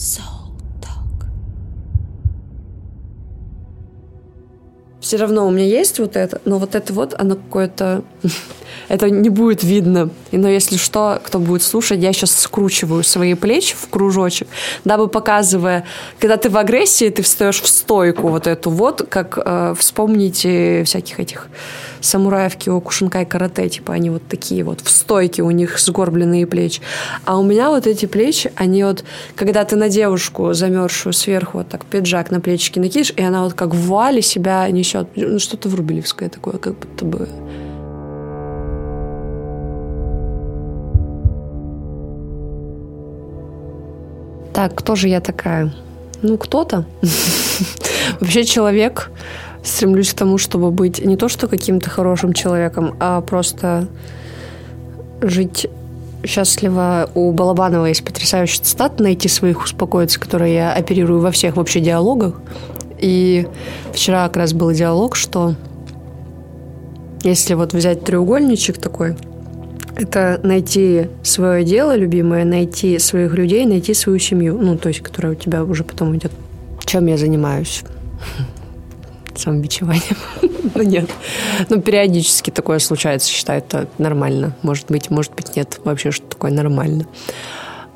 so Все равно у меня есть вот это, но вот это вот, оно какое-то... это не будет видно. И, но если что, кто будет слушать, я сейчас скручиваю свои плечи в кружочек, дабы показывая, когда ты в агрессии, ты встаешь в стойку вот эту вот, как э, вспомните всяких этих самураев Киокушинкай карате, типа они вот такие вот в стойке, у них сгорбленные плечи. А у меня вот эти плечи, они вот, когда ты на девушку замерзшую сверху вот так пиджак на плечики накинешь, и она вот как в вуале себя несет, ну что-то врубелевское такое, как будто бы Так, кто же я такая? Ну, кто-то. Вообще человек. Стремлюсь к тому, чтобы быть не то что каким-то хорошим человеком, а просто жить счастливо. У Балабанова есть потрясающий цитат «Найти своих, успокоиться», который я оперирую во всех вообще диалогах. И вчера как раз был диалог, что если вот взять треугольничек такой – это найти свое дело любимое, найти своих людей, найти свою семью. Ну, то есть, которая у тебя уже потом идет. Чем я занимаюсь? Самобичеванием. ну, нет. Ну, периодически такое случается, считаю, это нормально. Может быть, может быть, нет. Вообще, что такое нормально.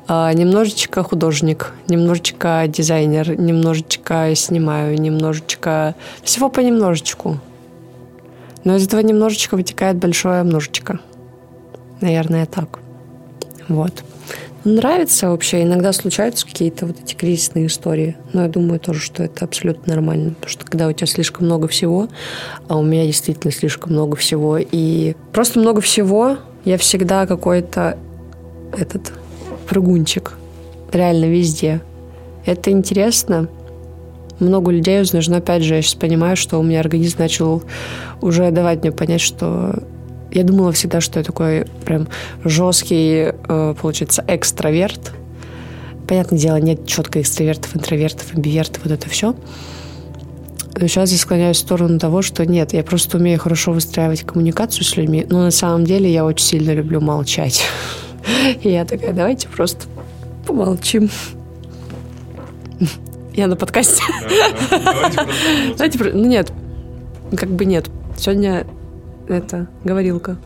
А, немножечко художник, немножечко дизайнер, немножечко снимаю, немножечко... Всего понемножечку. Но из этого немножечко вытекает большое множечко. Наверное, так. Вот. Нравится вообще. Иногда случаются какие-то вот эти кризисные истории. Но я думаю тоже, что это абсолютно нормально. Потому что когда у тебя слишком много всего, а у меня действительно слишком много всего, и просто много всего, я всегда какой-то этот прыгунчик. Реально везде. Это интересно. Много людей узнаю, но опять же, я сейчас понимаю, что у меня организм начал уже давать мне понять, что я думала всегда, что я такой прям жесткий, э, получается, экстраверт. Понятное дело, нет четко экстравертов, интровертов, амбивертов, вот это все. Но сейчас я склоняюсь в сторону того, что нет, я просто умею хорошо выстраивать коммуникацию с людьми, но на самом деле я очень сильно люблю молчать. И я такая, давайте просто помолчим. Я на подкасте. Давайте, ну нет, как бы нет. Сегодня это говорилка.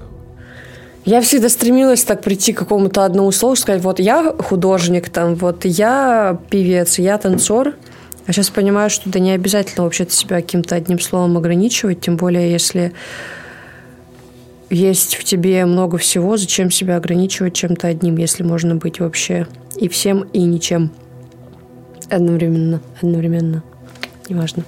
Я всегда стремилась так прийти к какому-то одному слову, сказать, вот я художник, там, вот я певец, я танцор. А сейчас понимаю, что да не обязательно вообще-то себя каким-то одним словом ограничивать, тем более если есть в тебе много всего, зачем себя ограничивать чем-то одним, если можно быть вообще и всем, и ничем. Одновременно, одновременно. Неважно.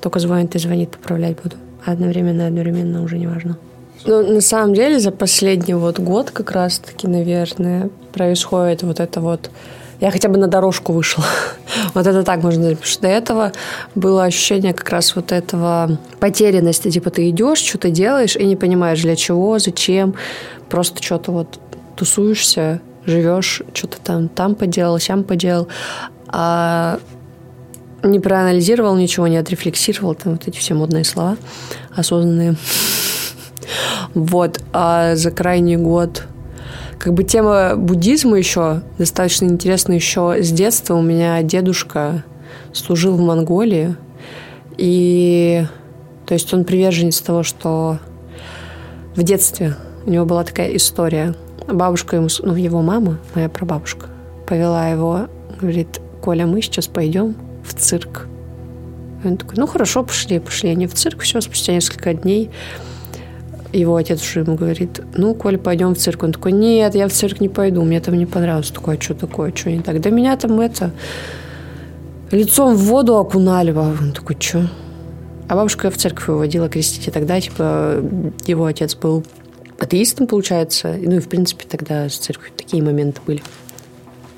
Только звонит и звонит, поправлять буду одновременно, одновременно уже не важно. Но на самом деле за последний вот год как раз-таки, наверное, происходит вот это вот... Я хотя бы на дорожку вышла. вот это так можно сказать. Потому что до этого было ощущение как раз вот этого потерянности. Типа ты идешь, что-то делаешь и не понимаешь для чего, зачем. Просто что-то вот тусуешься, живешь, что-то там, там поделал, сям поделал. А не проанализировал ничего, не отрефлексировал, там вот эти все модные слова осознанные. Вот, а за крайний год как бы тема буддизма еще достаточно интересна еще с детства. У меня дедушка служил в Монголии, и то есть он приверженец того, что в детстве у него была такая история. Бабушка ему, ну, его мама, моя прабабушка, повела его, говорит, Коля, мы сейчас пойдем в цирк. И он такой, ну хорошо, пошли, пошли. Они в цирк, все, спустя несколько дней его отец уже ему говорит, ну, Коль, пойдем в цирк. Он такой, нет, я в цирк не пойду, мне там не понравилось. Такое, а что такое, что не так? Да меня там это, лицом в воду окунали. Он такой, что? А бабушка в церковь его водила крестить. И тогда, типа, его отец был атеистом, получается. Ну, и, в принципе, тогда с церковью такие моменты были.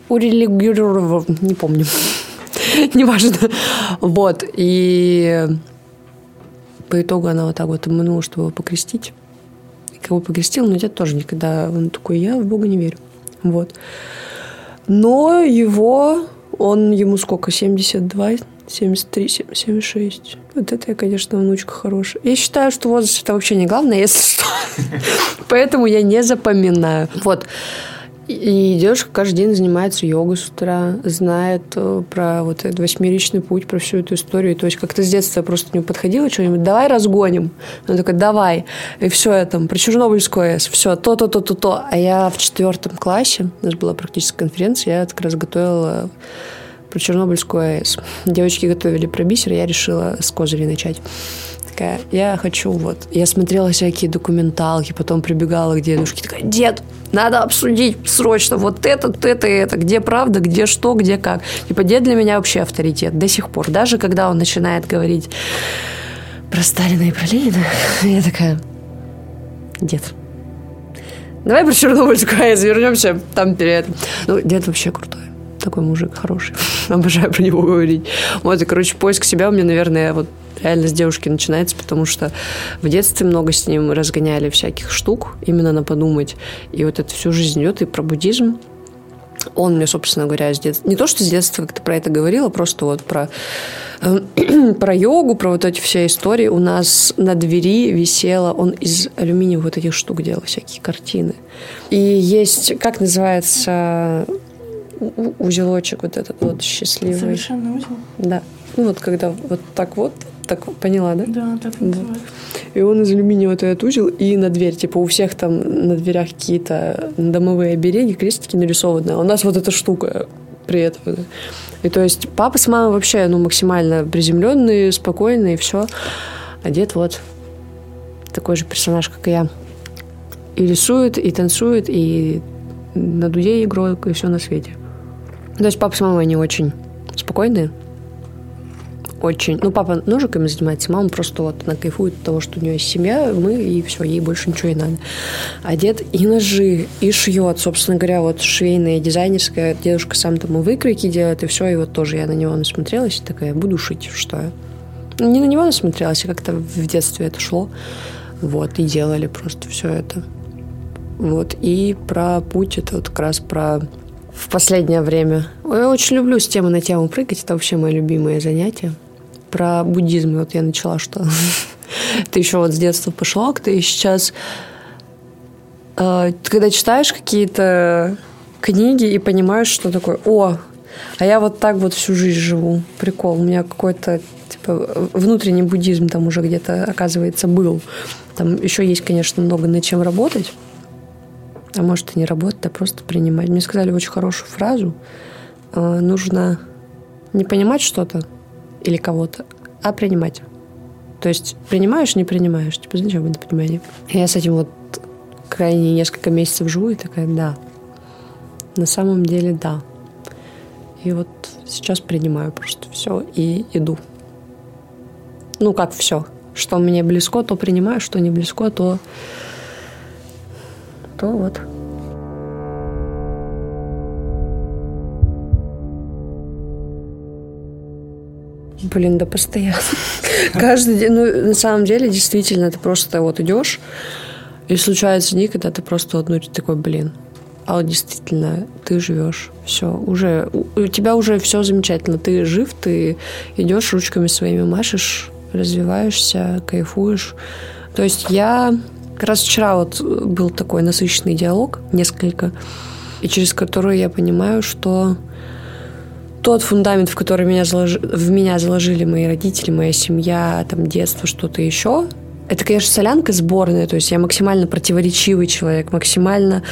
У религиозного, не помню. неважно. Вот, и по итогу она вот так вот обманула, чтобы его покрестить. И кого покрестил, но дед тоже никогда, он такой, я в Бога не верю. Вот. Но его, он ему сколько, 72, 73, 76. Вот это, конечно, внучка хорошая. Я считаю, что возраст это вообще не главное, если что. Поэтому я не запоминаю. Вот. И девушка каждый день занимается йогой с утра, знает э, про вот этот восьмеричный путь, про всю эту историю. То есть как-то с детства просто нему подходила, что-нибудь, давай разгоним. Она такая, давай. И все, там про Чернобыльскую АЭС, все, то-то, то-то, то. А я в четвертом классе, у нас была практическая конференция, я как раз готовила про Чернобыльскую АЭС. Девочки готовили про бисер, я решила с козырей начать такая, я хочу вот. Я смотрела всякие документалки, потом прибегала к дедушке, такая, дед, надо обсудить срочно вот это, это это, где правда, где что, где как. Типа дед для меня вообще авторитет до сих пор. Даже когда он начинает говорить про Сталина и про Ленина, я такая, дед, давай про Чернобыльскую АЭС вернемся там перед. Ну, дед вообще крутой такой мужик хороший. Обожаю про него говорить. Вот, и, короче, поиск себя у меня, наверное, вот реально с девушки начинается, потому что в детстве много с ним разгоняли всяких штук, именно на подумать. И вот это всю жизнь идет, и про буддизм, он мне, собственно говоря, с детства... Не то, что с детства как-то про это говорила, просто вот про, э, про йогу, про вот эти все истории. У нас на двери висело... Он из алюминиевых вот этих штук делал, всякие картины. И есть... Как называется узелочек вот этот вот счастливый? Совершенный узел? Да. Ну вот когда вот так вот так поняла, да? Да, так называется. И он из алюминия вот этот узел и на дверь. Типа у всех там на дверях какие-то домовые обереги, крестики нарисованы. А у нас вот эта штука при этом. Да? И то есть папа с мамой вообще ну, максимально приземленные, спокойные, все. А дед вот такой же персонаж, как и я. И рисует, и танцует, и на дуде играет, и все на свете. То есть папа с мамой они очень спокойные, очень... Ну, папа ножиками занимается, мама просто вот, она кайфует от того, что у нее есть семья, мы, и все, ей больше ничего не надо. А дед и ножи, и шьет, собственно говоря, вот швейная, дизайнерская, дедушка сам там и выкройки делает, и все, и вот тоже я на него насмотрелась, и такая, буду шить, что Не на него насмотрелась, а как-то в детстве это шло. Вот, и делали просто все это. Вот, и про путь, это вот как раз про в последнее время. Я очень люблю с темы на тему прыгать. Это вообще мое любимое занятие про буддизм. Вот я начала, что ты еще вот с детства пошла, ты сейчас, э, когда читаешь какие-то книги и понимаешь, что такое, о, а я вот так вот всю жизнь живу. Прикол. У меня какой-то типа, внутренний буддизм там уже где-то, оказывается, был. Там еще есть, конечно, много над чем работать. А может и не работать, а просто принимать. Мне сказали очень хорошую фразу. Э, нужно не понимать что-то, или кого-то, а принимать. То есть принимаешь, не принимаешь. Типа, зачем это понимание? Я с этим вот крайне несколько месяцев живу и такая, да. На самом деле, да. И вот сейчас принимаю просто все и иду. Ну, как все. Что мне близко, то принимаю, что не близко, то, то вот. Блин, да постоянно. Каждый день. Ну, на самом деле, действительно, ты просто вот идешь, и случаются дни, когда ты просто вот, ну, такой, блин, а вот действительно ты живешь, все, уже, у тебя уже все замечательно, ты жив, ты идешь ручками своими машешь, развиваешься, кайфуешь. То есть я как раз вчера вот был такой насыщенный диалог, несколько, и через который я понимаю, что тот фундамент, в который меня залож... в меня заложили мои родители, моя семья, там, детство, что-то еще, это, конечно, солянка сборная, то есть я максимально противоречивый человек, максимально,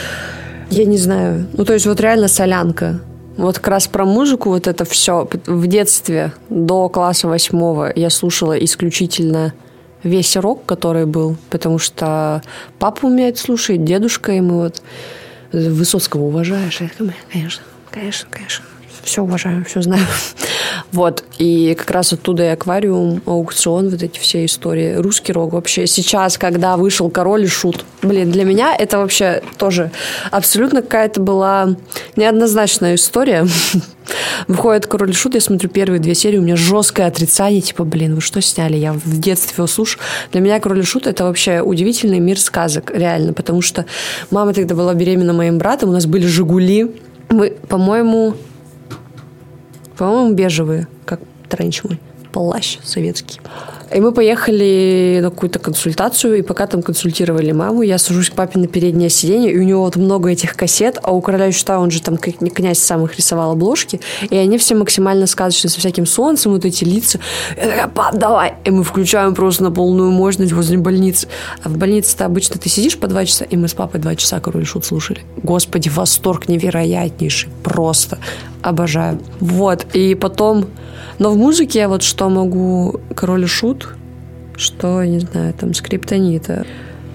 я не знаю, ну, то есть вот реально солянка. Вот как раз про музыку вот это все. В детстве до класса восьмого я слушала исключительно весь рок, который был, потому что папа умеет слушать, дедушка, мы вот Высоцкого уважаешь. Конечно, конечно, конечно все уважаю, все знаю. Вот. И как раз оттуда и аквариум, аукцион, вот эти все истории. Русский рок вообще. Сейчас, когда вышел Король и Шут. Блин, для меня это вообще тоже абсолютно какая-то была неоднозначная история. Выходит Король и Шут, я смотрю первые две серии, у меня жесткое отрицание, типа, блин, вы что сняли? Я в детстве его слушаю. Для меня Король и Шут это вообще удивительный мир сказок, реально, потому что мама тогда была беременна моим братом, у нас были «Жигули», мы, по-моему, по-моему, бежевые, как тренч мой. Плащ советский. И мы поехали на какую-то консультацию, и пока там консультировали маму, я сажусь к папе на переднее сиденье, и у него вот много этих кассет, а у «Короля Шута» он же там как князь сам их рисовал обложки, и они все максимально сказочные, со всяким солнцем, вот эти лица. Я такая, пап, давай! И мы включаем просто на полную мощность возле больницы. А в больнице-то обычно ты сидишь по два часа, и мы с папой два часа «Король Шут» слушали. Господи, восторг невероятнейший. Просто обожаю. Вот, и потом но в музыке я вот что могу... Король и Шут, что, не знаю, там, скриптонита.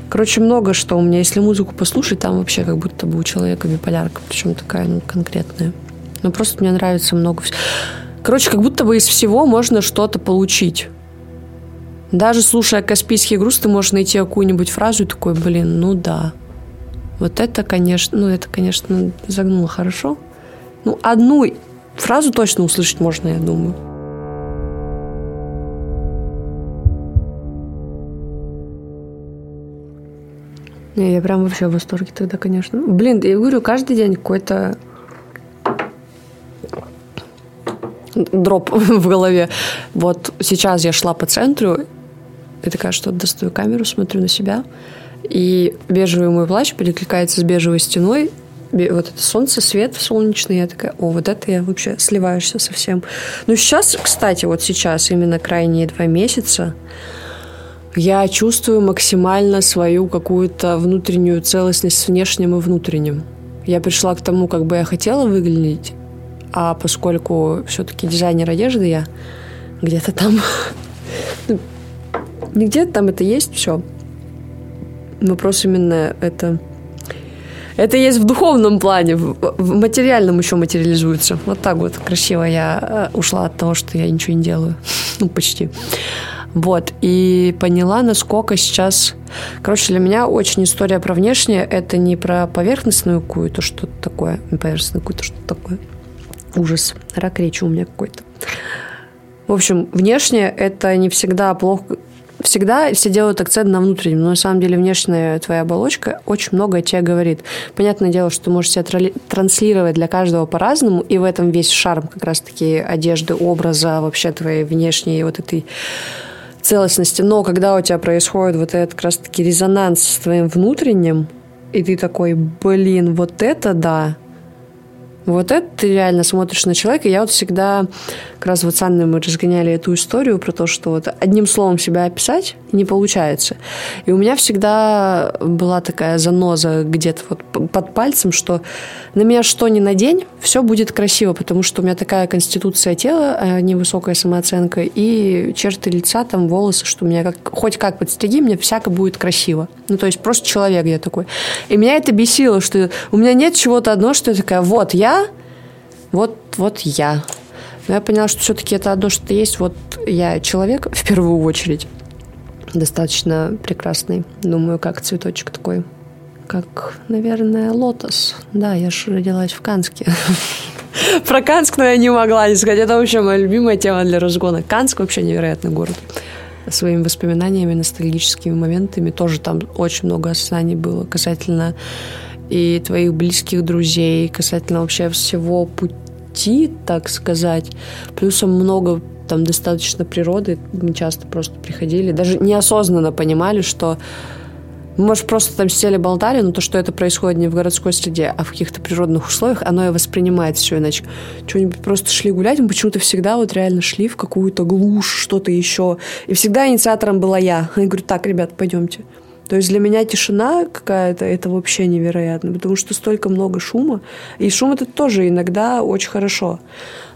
Короче, много что у меня. Если музыку послушать, там вообще как будто бы у человека биполярка, причем такая, ну, конкретная. Ну, просто мне нравится много всего. Короче, как будто бы из всего можно что-то получить. Даже слушая «Каспийский груз», ты можешь найти какую-нибудь фразу и такой, блин, ну да. Вот это, конечно, ну это, конечно, загнуло хорошо. Ну, одну фразу точно услышать можно, я думаю. Не, я прям вообще в восторге тогда, конечно. Блин, я говорю, каждый день какой-то дроп в голове. Вот сейчас я шла по центру, и такая, что достаю камеру, смотрю на себя, и бежевый мой плащ перекликается с бежевой стеной, вот это солнце, свет солнечный, я такая, о, вот это я вообще сливаешься совсем. Ну, сейчас, кстати, вот сейчас, именно крайние два месяца, я чувствую максимально свою какую-то внутреннюю целостность с внешним и внутренним. Я пришла к тому, как бы я хотела выглядеть, а поскольку все-таки дизайнер одежды я, где-то там, ну, не где-то там это есть, все. Вопрос именно это... Это есть в духовном плане, в, материальном еще материализуется. Вот так вот красиво я э, ушла от того, что я ничего не делаю. Ну, почти. Вот, и поняла, насколько сейчас... Короче, для меня очень история про внешнее. Это не про поверхностную какую-то что-то такое. Поверхностную какую-то что-то такое. Ужас. Рак речи у меня какой-то. В общем, внешнее это не всегда плохо. Всегда все делают акцент на внутреннем, но на самом деле внешняя твоя оболочка очень много о тебе говорит. Понятное дело, что ты можешь себя транслировать для каждого по-разному, и в этом весь шарм как раз-таки одежды, образа, вообще твоей внешней вот этой целостности. Но когда у тебя происходит вот этот как раз-таки резонанс с твоим внутренним, и ты такой, блин, вот это да, вот это ты реально смотришь на человека. Я вот всегда, как раз вот с Анной мы разгоняли эту историю про то, что вот одним словом себя описать не получается. И у меня всегда была такая заноза где-то вот под пальцем, что на меня что ни на день, все будет красиво, потому что у меня такая конституция тела, а невысокая самооценка, и черты лица, там волосы, что у меня как, хоть как подстриги, мне всяко будет красиво. Ну, то есть просто человек я такой. И меня это бесило, что у меня нет чего-то одно, что я такая, вот я, вот, вот я. Но я поняла, что все-таки это одно, что есть. Вот я человек, в первую очередь, достаточно прекрасный. Думаю, как цветочек такой. Как, наверное, лотос. Да, я же родилась в Канске. Про Канск, но я не могла не сказать. Это вообще моя любимая тема для разгона. Канск вообще невероятный город. Своими воспоминаниями, ностальгическими моментами. Тоже там очень много осознаний было касательно и твоих близких друзей, касательно вообще всего пути, так сказать. Плюсом много там достаточно природы, мы часто просто приходили, даже неосознанно понимали, что мы, может, просто там сели, болтали, но то, что это происходит не в городской среде, а в каких-то природных условиях, оно и воспринимает все иначе. Что-нибудь просто шли гулять, мы почему-то всегда вот реально шли в какую-то глушь, что-то еще. И всегда инициатором была я. Я говорю, так, ребят, пойдемте. То есть для меня тишина какая-то, это вообще невероятно, потому что столько много шума. И шум это тоже иногда очень хорошо.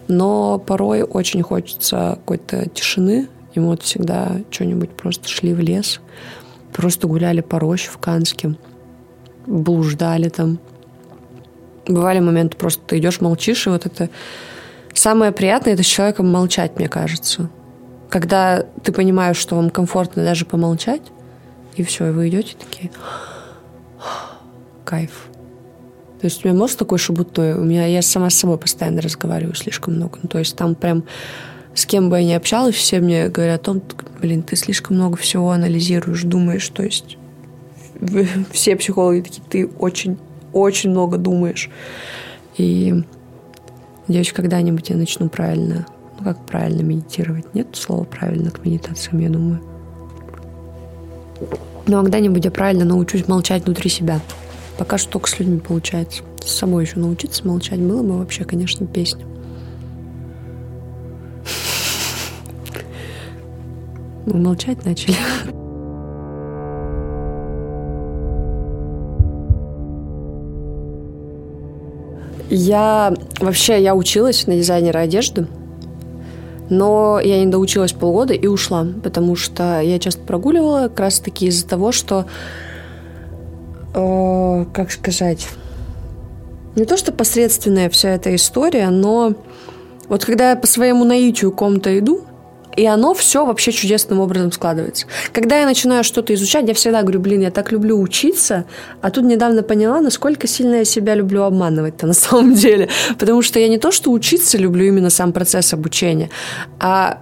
Но порой очень хочется какой-то тишины. И мы вот всегда что-нибудь просто шли в лес, просто гуляли по роще в Канске, блуждали там. Бывали моменты, просто ты идешь, молчишь, и вот это... Самое приятное — это с человеком молчать, мне кажется. Когда ты понимаешь, что вам комфортно даже помолчать, и все, и вы идете такие, кайф. То есть у меня мозг такой шебутной, у меня я сама с собой постоянно разговариваю слишком много. Ну, то есть там прям с кем бы я ни общалась, все мне говорят о том, блин, ты слишком много всего анализируешь, думаешь, то есть все психологи такие, ты очень, очень много думаешь. И надеюсь, когда-нибудь я начну правильно Ну, как правильно медитировать? Нет слова правильно к медитациям, я думаю. Но когда-нибудь я правильно научусь молчать внутри себя. Пока что только с людьми получается. С собой еще научиться молчать было бы вообще, конечно, песня. Мы молчать начали. Я вообще я училась на дизайнера одежды, но я не доучилась полгода и ушла, потому что я часто прогуливала как раз таки из-за того, что, э, как сказать, не то что посредственная вся эта история, но вот когда я по своему наитию ком-то иду, и оно все вообще чудесным образом складывается. Когда я начинаю что-то изучать, я всегда говорю, блин, я так люблю учиться, а тут недавно поняла, насколько сильно я себя люблю обманывать-то на самом деле. Потому что я не то, что учиться люблю именно сам процесс обучения, а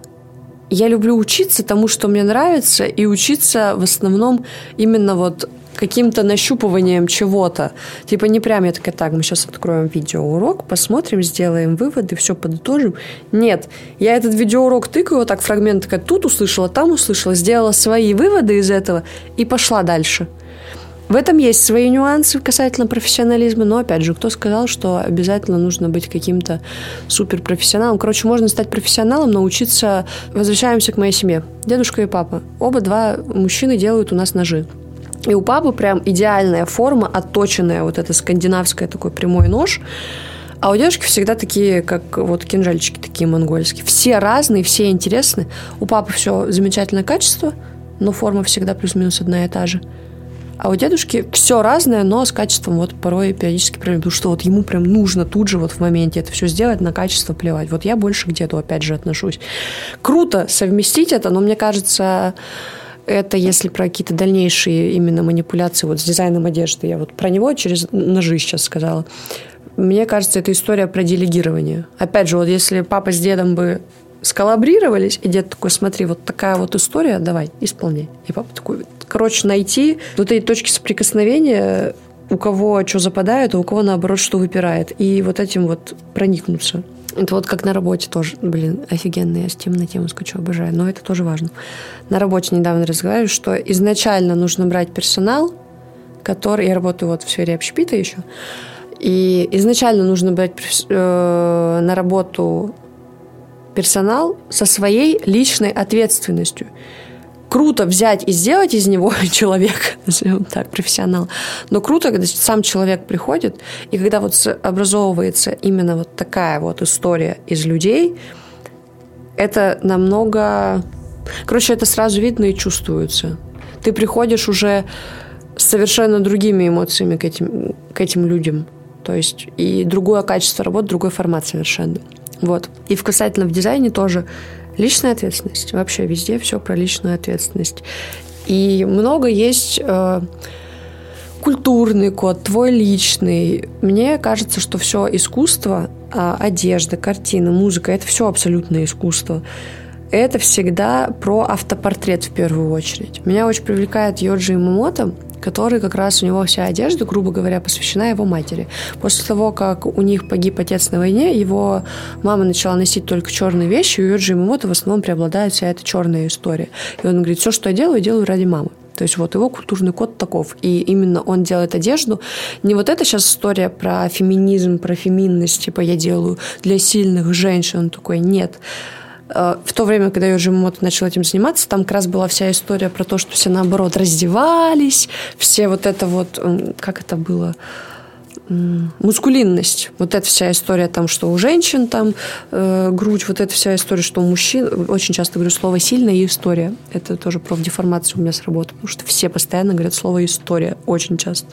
я люблю учиться тому, что мне нравится, и учиться в основном именно вот каким-то нащупыванием чего-то. Типа не прям я такая, так, мы сейчас откроем видеоурок, посмотрим, сделаем выводы, все подытожим. Нет, я этот видеоурок тыкаю, вот так фрагмент, такая, тут услышала, там услышала, сделала свои выводы из этого и пошла дальше. В этом есть свои нюансы касательно профессионализма, но, опять же, кто сказал, что обязательно нужно быть каким-то суперпрофессионалом? Короче, можно стать профессионалом, научиться... Возвращаемся к моей семье. Дедушка и папа. Оба два мужчины делают у нас ножи. И у папы прям идеальная форма, отточенная, вот это скандинавская такой прямой нож. А у девушки всегда такие, как вот кинжальчики такие монгольские. Все разные, все интересны. У папы все замечательное качество, но форма всегда плюс-минус одна и та же. А у дедушки все разное, но с качеством вот порой периодически проблемы. Потому что вот ему прям нужно тут же вот в моменте это все сделать, на качество плевать. Вот я больше к деду опять же отношусь. Круто совместить это, но мне кажется, это если про какие-то дальнейшие именно манипуляции вот с дизайном одежды. Я вот про него через ножи сейчас сказала. Мне кажется, это история про делегирование. Опять же, вот если папа с дедом бы сколлабрировались, и дед такой, смотри, вот такая вот история, давай, исполняй. И папа такой, короче, найти вот эти точки соприкосновения, у кого что западает, а у кого, наоборот, что выпирает. И вот этим вот проникнуться. Это вот как на работе тоже, блин, офигенно, я с тем на тему скачу, обожаю, но это тоже важно. На работе недавно разговариваю, что изначально нужно брать персонал, который, я работаю вот в сфере общепита еще, и изначально нужно брать э, на работу персонал со своей личной ответственностью круто взять и сделать из него человека, назовем так, профессионал. Но круто, когда сам человек приходит, и когда вот образовывается именно вот такая вот история из людей, это намного... Короче, это сразу видно и чувствуется. Ты приходишь уже с совершенно другими эмоциями к этим, к этим людям. То есть и другое качество работы, другой формат совершенно. Вот. И в касательно в дизайне тоже Личная ответственность. Вообще везде все про личную ответственность. И много есть э, культурный код, твой личный. Мне кажется, что все искусство, э, одежда, картина, музыка, это все абсолютное искусство. Это всегда про автопортрет в первую очередь. Меня очень привлекает Йоджи Мамото, который как раз у него вся одежда, грубо говоря, посвящена его матери. После того, как у них погиб отец на войне, его мама начала носить только черные вещи, и у Йоджи Мамото в основном преобладает вся эта черная история. И он говорит, все, что я делаю, делаю ради мамы. То есть вот его культурный код таков. И именно он делает одежду. Не вот это сейчас история про феминизм, про феминность, типа я делаю для сильных женщин. Он такой, нет. В то время, когда Йоджи Мото начал этим заниматься, там как раз была вся история про то, что все наоборот раздевались, все вот это вот, как это было, мускулинность. Вот эта вся история там, что у женщин там э, грудь, вот эта вся история, что у мужчин, очень часто говорю слово «сильная» «история». Это тоже профдеформация у меня сработала, потому что все постоянно говорят слово «история» очень часто.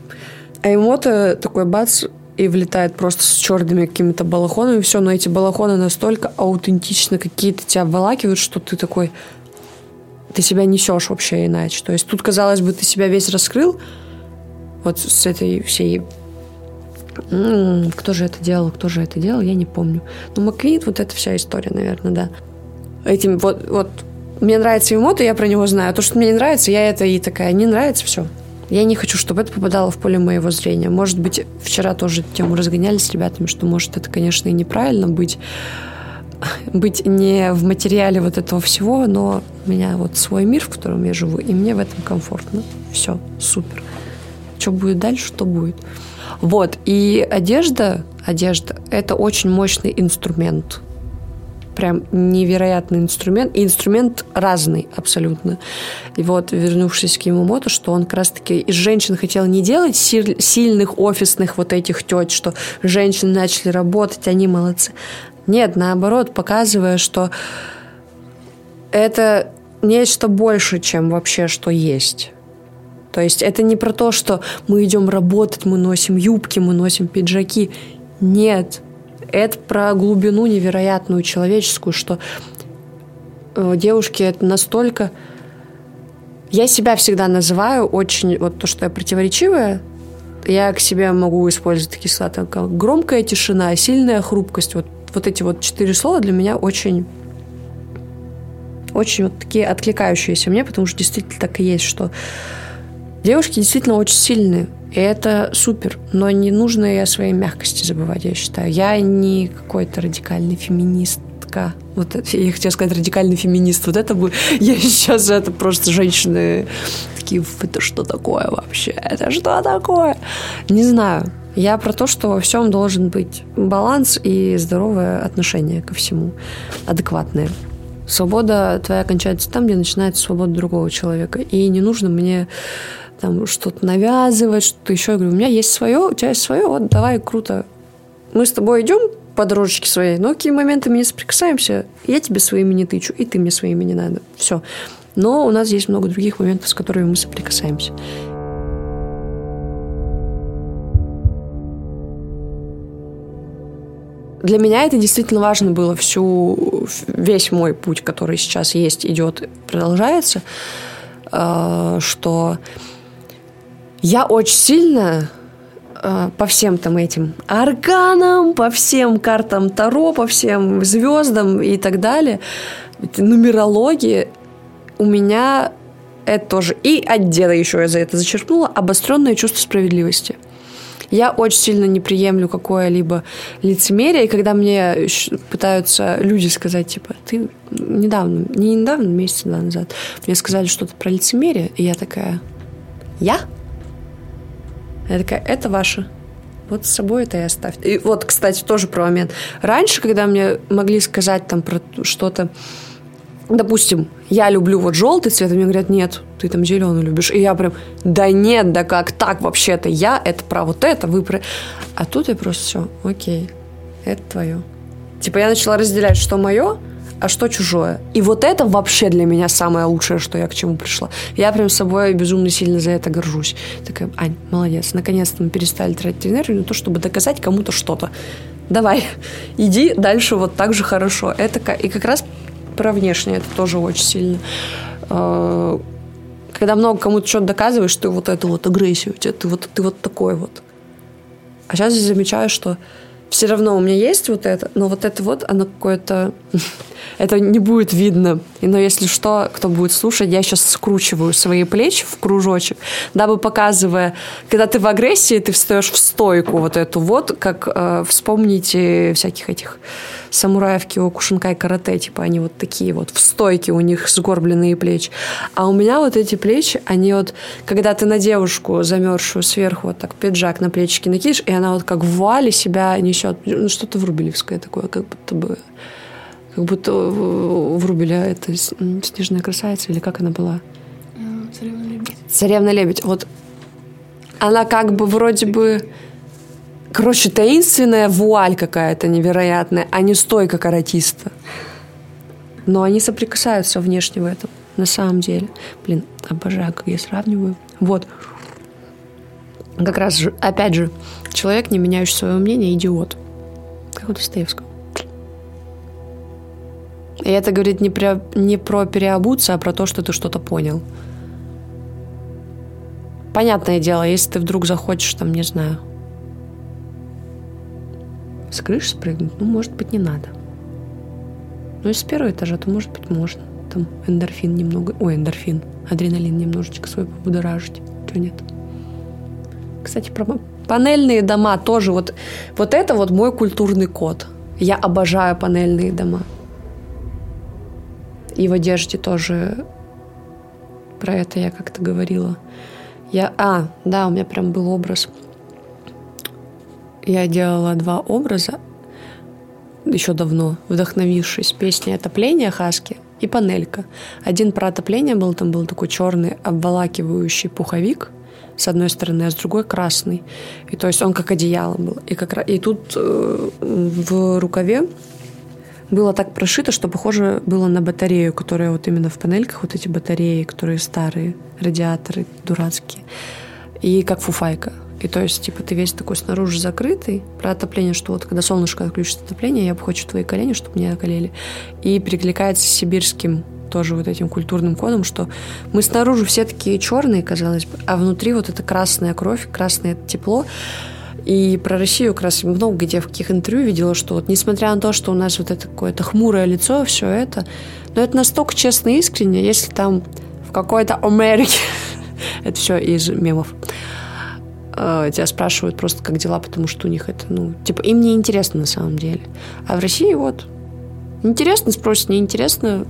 А Эмото такой бац, и влетает просто с черными какими-то балахонами, все, но эти балахоны настолько аутентично какие-то тебя обволакивают, что ты такой, ты себя несешь вообще иначе. То есть тут, казалось бы, ты себя весь раскрыл, вот с этой всей кто же это делал, кто же это делал, я не помню. Ну, Маквит, вот эта вся история, наверное, да. Этим вот, вот мне нравится ему, то я про него знаю. А то, что мне не нравится, я это и такая, не нравится, все. Я не хочу, чтобы это попадало в поле моего зрения. Может быть, вчера тоже тему разгоняли с ребятами, что может это, конечно, и неправильно быть быть не в материале вот этого всего, но у меня вот свой мир, в котором я живу, и мне в этом комфортно. Все, супер. Что будет дальше, то будет. Вот, и одежда, одежда – это очень мощный инструмент. Прям невероятный инструмент. И инструмент разный абсолютно. И вот, вернувшись к ему мото, что он как раз-таки из женщин хотел не делать сильных офисных вот этих тет, что женщины начали работать, они молодцы. Нет, наоборот, показывая, что это нечто больше, чем вообще что есть. То есть это не про то, что мы идем работать, мы носим юбки, мы носим пиджаки. Нет, это про глубину невероятную человеческую, что э, девушки это настолько... Я себя всегда называю очень... Вот то, что я противоречивая, я к себе могу использовать такие слова, как громкая тишина, сильная хрупкость. Вот вот эти вот четыре слова для меня очень очень вот такие откликающиеся мне, потому что действительно так и есть, что девушки действительно очень сильные. И это супер. Но не нужно и о своей мягкости забывать, я считаю. Я не какой-то радикальный феминистка. Вот это, я хотела сказать радикальный феминист. Вот это будет... Я сейчас это просто женщины такие, это что такое вообще? Это что такое? Не знаю. Я про то, что во всем должен быть баланс и здоровое отношение ко всему, адекватное. Свобода твоя кончается там, где начинается свобода другого человека. И не нужно мне там что-то навязывать, что-то еще. Я говорю, у меня есть свое, у тебя есть свое, вот давай, круто. Мы с тобой идем по дорожечке своей, но какие моменты мы не соприкасаемся, я тебе своими не тычу, и ты мне своими не надо. Все. Но у нас есть много других моментов, с которыми мы соприкасаемся. Для меня это действительно важно было всю, весь мой путь, который сейчас есть, идет, продолжается, э, что я очень сильно э, по всем там этим арканам, по всем картам Таро, по всем звездам и так далее, нумерологии, у меня это тоже. И от деда еще я за это зачерпнула обостренное чувство справедливости – я очень сильно не приемлю какое-либо лицемерие, и когда мне пытаются люди сказать, типа, ты недавно, не недавно, месяц два назад, мне сказали что-то про лицемерие, и я такая, я? Я такая, это ваше. Вот с собой это и оставьте. И вот, кстати, тоже про момент. Раньше, когда мне могли сказать там про что-то, допустим, я люблю вот желтый цвет, и мне говорят, нет, ты там зеленый любишь. И я прям, да нет, да как так вообще-то я, это про вот это, вы про... А тут я просто все, окей, это твое. Типа я начала разделять, что мое, а что чужое. И вот это вообще для меня самое лучшее, что я к чему пришла. Я прям с собой безумно сильно за это горжусь. Такая, Ань, молодец, наконец-то мы перестали тратить энергию на то, чтобы доказать кому-то что-то. Давай, иди дальше вот так же хорошо. Это и как раз про внешнее это тоже очень сильно. А, когда много кому-то что-то доказываешь, ты вот эту вот агрессию, ты вот, ты вот такой вот. А сейчас я замечаю, что все равно у меня есть вот это, но вот это вот, оно какое-то... это не будет видно. И, но если что, кто будет слушать, я сейчас скручиваю свои плечи в кружочек, дабы показывая, когда ты в агрессии, ты встаешь в стойку вот эту вот, как э, вспомните всяких этих самураев киокушинкай карате, типа они вот такие вот в стойке, у них сгорбленные плечи. А у меня вот эти плечи, они вот, когда ты на девушку замерзшую сверху вот так пиджак на плечики накинешь, и она вот как в вуале себя несет, ну, что-то врубелевское такое, как будто бы как будто врубеля это снежная красавица, или как она была? Царевна лебедь. Царевна лебедь. Вот она как бы вроде бы Короче, таинственная вуаль какая-то невероятная, а не стойка каратиста. Но они соприкасаются внешне в этом, на самом деле. Блин, обожаю, как я сравниваю. Вот. Как раз же, опять же, человек, не меняющий свое мнение, идиот. Как у Достоевского. И это говорит не про, не про переобуться, а про то, что ты что-то понял. Понятное дело, если ты вдруг захочешь, там, не знаю, с крыши спрыгнуть, ну, может быть, не надо. Но если с первого этажа, то, может быть, можно. Там эндорфин немного... Ой, эндорфин. Адреналин немножечко свой побудоражить. Чего нет? Кстати, про панельные дома тоже. Вот, вот это вот мой культурный код. Я обожаю панельные дома. И в одежде тоже про это я как-то говорила. Я, а, да, у меня прям был образ. Я делала два образа еще давно, вдохновившись песней «Отопление» Хаски и «Панелька». Один про отопление был, там был такой черный обволакивающий пуховик с одной стороны, а с другой красный. И то есть он как одеяло был. И, как, и тут э, в рукаве было так прошито, что похоже было на батарею, которая вот именно в панельках, вот эти батареи, которые старые, радиаторы дурацкие. И как фуфайка. И то есть, типа, ты весь такой снаружи закрытый. Про отопление, что вот когда солнышко отключит отопление, я бы хочу твои колени, чтобы не околели. И перекликается с сибирским тоже вот этим культурным кодом, что мы снаружи все такие черные, казалось бы, а внутри вот эта красная кровь, красное тепло. И про Россию как раз много где в каких интервью видела, что вот несмотря на то, что у нас вот это какое-то хмурое лицо, все это, но это настолько честно и искренне, если там в какой-то Америке, это все из мемов, э, тебя спрашивают просто, как дела, потому что у них это, ну, типа, им не интересно на самом деле. А в России вот интересно спросят, неинтересно,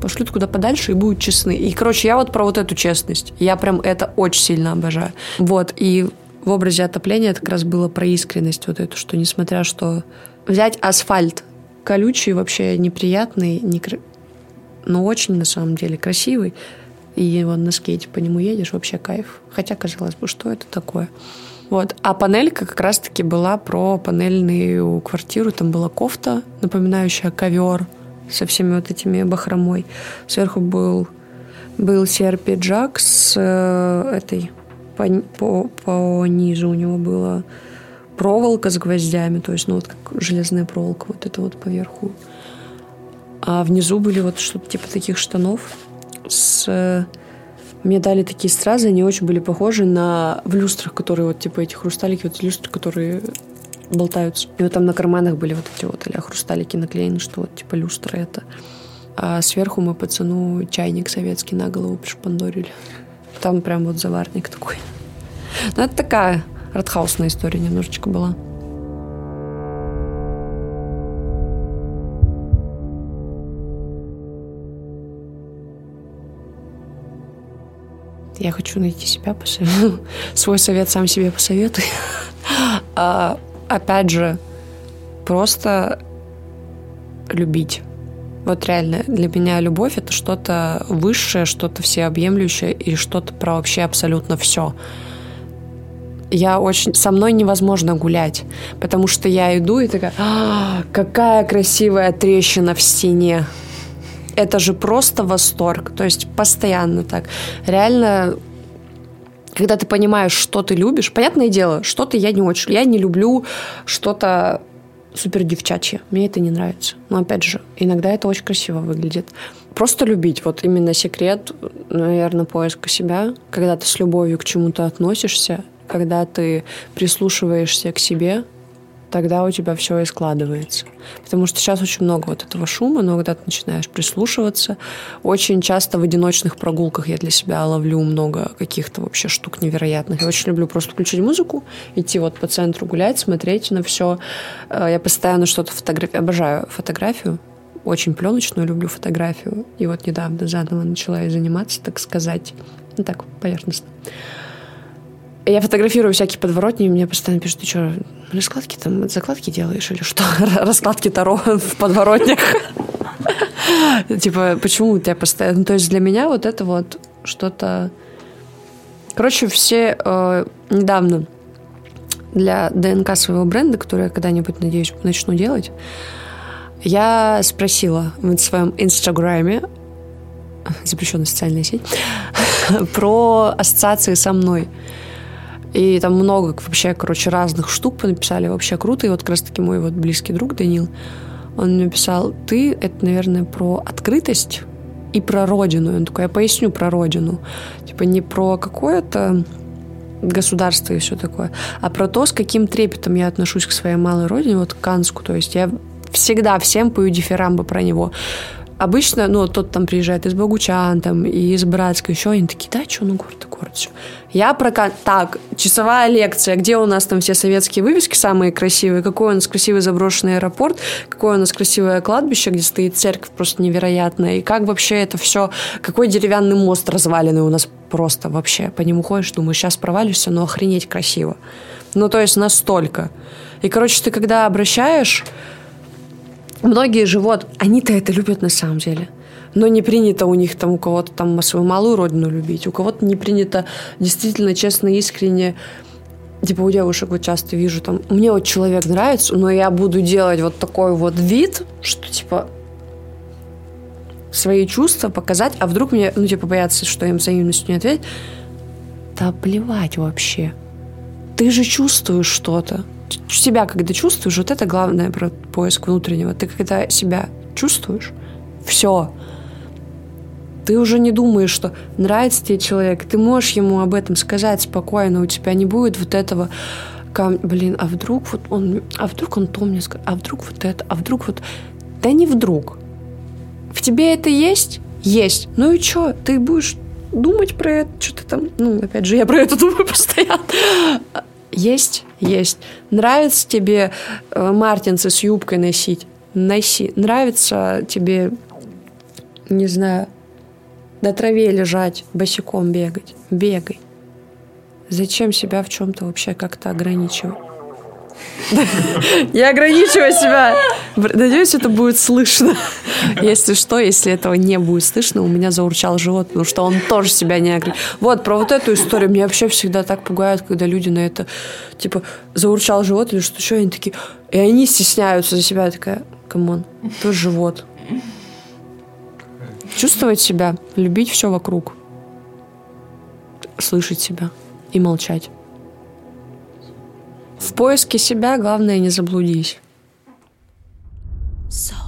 пошлют куда подальше и будут честны. И, короче, я вот про вот эту честность. Я прям это очень сильно обожаю. Вот, и в образе отопления это как раз было про искренность вот эту, что несмотря что взять асфальт колючий, вообще неприятный, не но очень на самом деле красивый, и вот на скейте по нему едешь, вообще кайф. Хотя, казалось бы, что это такое? Вот. А панелька как раз-таки была про панельную квартиру. Там была кофта, напоминающая ковер со всеми вот этими бахромой. Сверху был, был серый пиджак с э, этой по, по, по низу у него была проволока с гвоздями, то есть, ну, вот как железная проволока, вот это вот поверху. А внизу были вот что-то типа таких штанов с... Мне дали такие стразы, они очень были похожи на в люстрах, которые вот типа эти хрусталики, вот люстры, которые болтаются. И вот там на карманах были вот эти вот а хрусталики наклеены, что вот типа люстра это. А сверху мы пацану чайник советский на голову пришпандорили. Там прям вот заварник такой. Ну, это такая артхаусная история немножечко была. Я хочу найти себя, посоветую. свой совет сам себе посоветуй. а, опять же, просто любить. Вот реально, для меня любовь это что-то высшее, что-то всеобъемлющее и что-то про вообще абсолютно все. Я очень... Со мной невозможно гулять, потому что я иду и такая, а, какая красивая трещина в стене. Это же просто восторг. То есть постоянно так. Реально когда ты понимаешь, что ты любишь, понятное дело, что-то я не очень. Я не люблю что-то супер девчачье. Мне это не нравится. Но опять же, иногда это очень красиво выглядит. Просто любить. Вот именно секрет, наверное, поиска себя. Когда ты с любовью к чему-то относишься, когда ты прислушиваешься к себе, тогда у тебя все и складывается. Потому что сейчас очень много вот этого шума, но когда ты начинаешь прислушиваться, очень часто в одиночных прогулках я для себя ловлю много каких-то вообще штук невероятных. Я очень люблю просто включить музыку, идти вот по центру гулять, смотреть на все. Э, я постоянно что-то фотографирую. Обожаю фотографию. Очень пленочную, люблю фотографию. И вот недавно заново начала и заниматься, так сказать. Ну так, поверхностно. Я фотографирую всякие подворотни, и мне постоянно пишут, ты что, раскладки там, закладки делаешь или что? Раскладки Таро в подворотнях. Типа, почему у тебя постоянно... Ну, то есть для меня вот это вот что-то... Короче, все э, недавно для ДНК своего бренда, который я когда-нибудь, надеюсь, начну делать, я спросила в своем инстаграме, запрещенная социальная сеть, про ассоциации со мной. И там много вообще, короче, разных штук написали. Вообще круто. И вот как раз-таки мой вот близкий друг Данил, он мне писал, ты, это, наверное, про открытость и про родину. Он такой, я поясню про родину. Типа не про какое-то государство и все такое, а про то, с каким трепетом я отношусь к своей малой родине, вот к Канску. То есть я всегда всем пою дифирамбы про него. Обычно, ну, тот там приезжает из Богучан, там, и из Братска, еще они такие, да, что, ну, город такой короче. Я про... Так, часовая лекция. Где у нас там все советские вывески самые красивые? Какой у нас красивый заброшенный аэропорт? Какое у нас красивое кладбище, где стоит церковь просто невероятная? И как вообще это все... Какой деревянный мост разваленный у нас просто вообще. По нему ходишь, думаешь, сейчас провалишься, но охренеть красиво. Ну, то есть настолько. И, короче, ты когда обращаешь... Многие же вот, они-то это любят на самом деле но не принято у них там у кого-то там свою малую родину любить, у кого-то не принято действительно честно, искренне типа у девушек вот часто вижу там, мне вот человек нравится, но я буду делать вот такой вот вид, что типа свои чувства показать, а вдруг мне, ну типа боятся, что им взаимностью не ответить. Да плевать вообще. Ты же чувствуешь что-то. Себя когда чувствуешь, вот это главное про поиск внутреннего. Ты когда себя чувствуешь, все ты уже не думаешь, что нравится тебе человек, ты можешь ему об этом сказать спокойно, у тебя не будет вот этого кам... блин, а вдруг вот он, а вдруг он то мне скажет, а вдруг вот это, а вдруг вот... Да не вдруг. В тебе это есть? Есть. Ну и что? Ты будешь думать про это, что-то там, ну, опять же, я про это думаю постоянно. Есть, есть. Нравится тебе э, мартинсы с юбкой носить? Носи. Нравится тебе, не знаю, на траве лежать, босиком бегать. Бегай. Зачем себя в чем-то вообще как-то ограничивать? Я ограничиваю себя. Надеюсь, это будет слышно. Если что, если этого не будет слышно, у меня заурчал живот, потому что он тоже себя не ограничивает. Вот, про вот эту историю меня вообще всегда так пугают, когда люди на это, типа, заурчал живот или что еще, они такие, и они стесняются за себя. Такая, come on, то живот. Чувствовать себя, любить все вокруг, слышать себя и молчать. В поиске себя главное не заблудись. So.